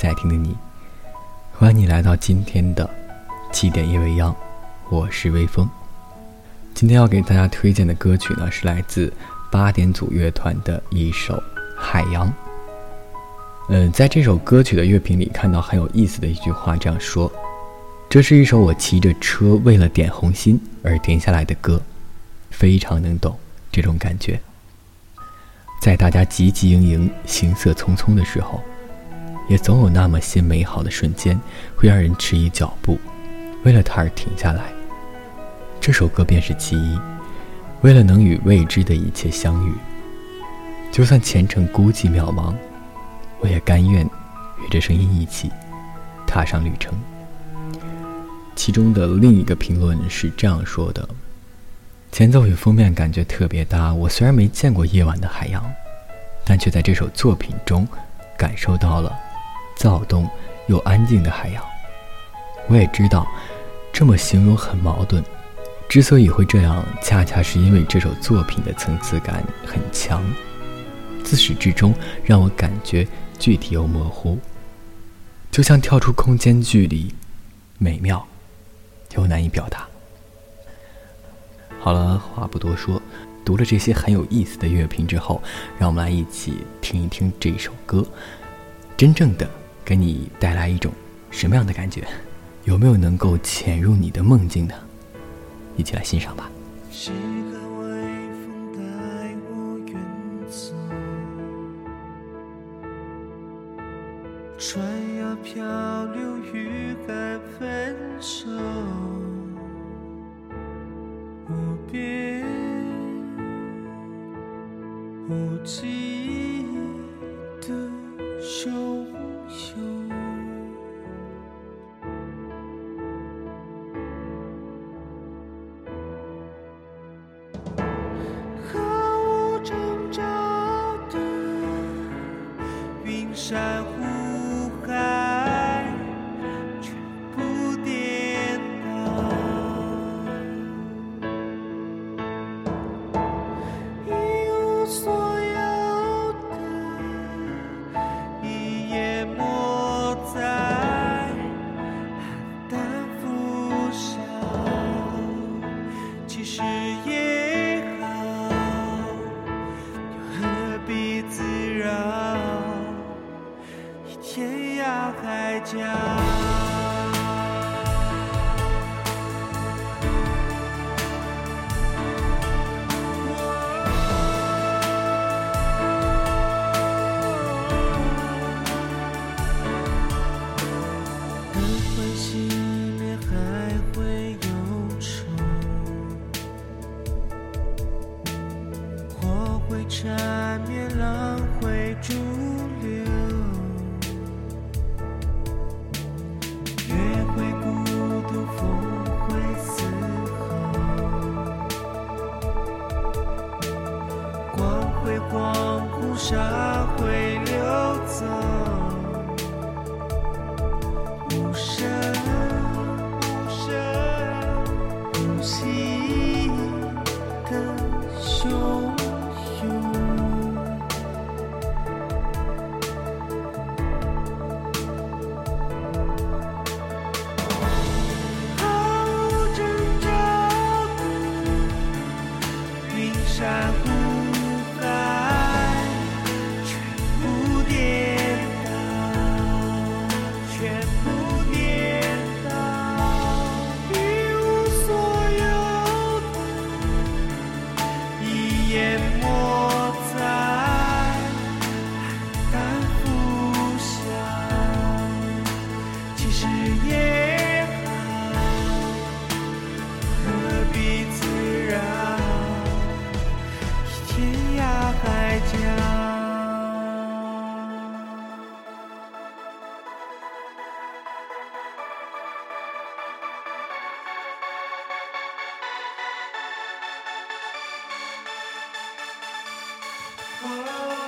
在听的你，欢迎你来到今天的七点夜未央，我是微风。今天要给大家推荐的歌曲呢，是来自八点组乐团的一首《海洋》。嗯，在这首歌曲的乐评里看到很有意思的一句话，这样说：“这是一首我骑着车为了点红心而停下来的歌，非常能懂这种感觉。在大家汲汲营营、行色匆匆的时候，也总有那么些美好的瞬间，会让人迟疑脚步，为了它而停下来。这首歌便是其一，为了能与未知的一切相遇，就算前程孤寂渺茫。”我也甘愿与这声音一起踏上旅程。其中的另一个评论是这样说的：“前奏与封面感觉特别搭。我虽然没见过夜晚的海洋，但却在这首作品中感受到了躁动又安静的海洋。我也知道这么形容很矛盾。之所以会这样，恰恰是因为这首作品的层次感很强，自始至终让我感觉。”具体又模糊，就像跳出空间距离，美妙又难以表达。好了，话不多说，读了这些很有意思的乐评之后，让我们来一起听一听这首歌，真正的给你带来一种什么样的感觉？有没有能够潜入你的梦境呢？一起来欣赏吧。船要漂流，与海分手，无边无际家。会流走，无声无声无息的胸 Música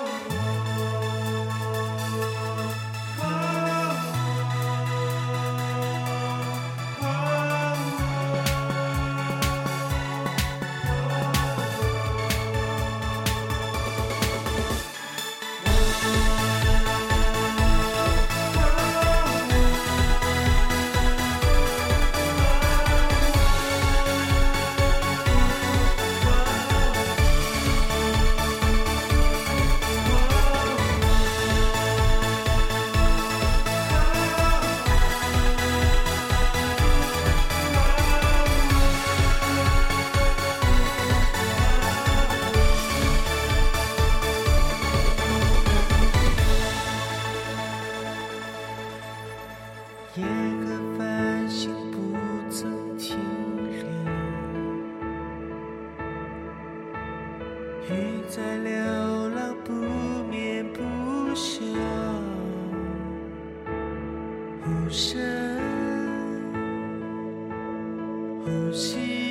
雨在流浪不眠不休，无声呼吸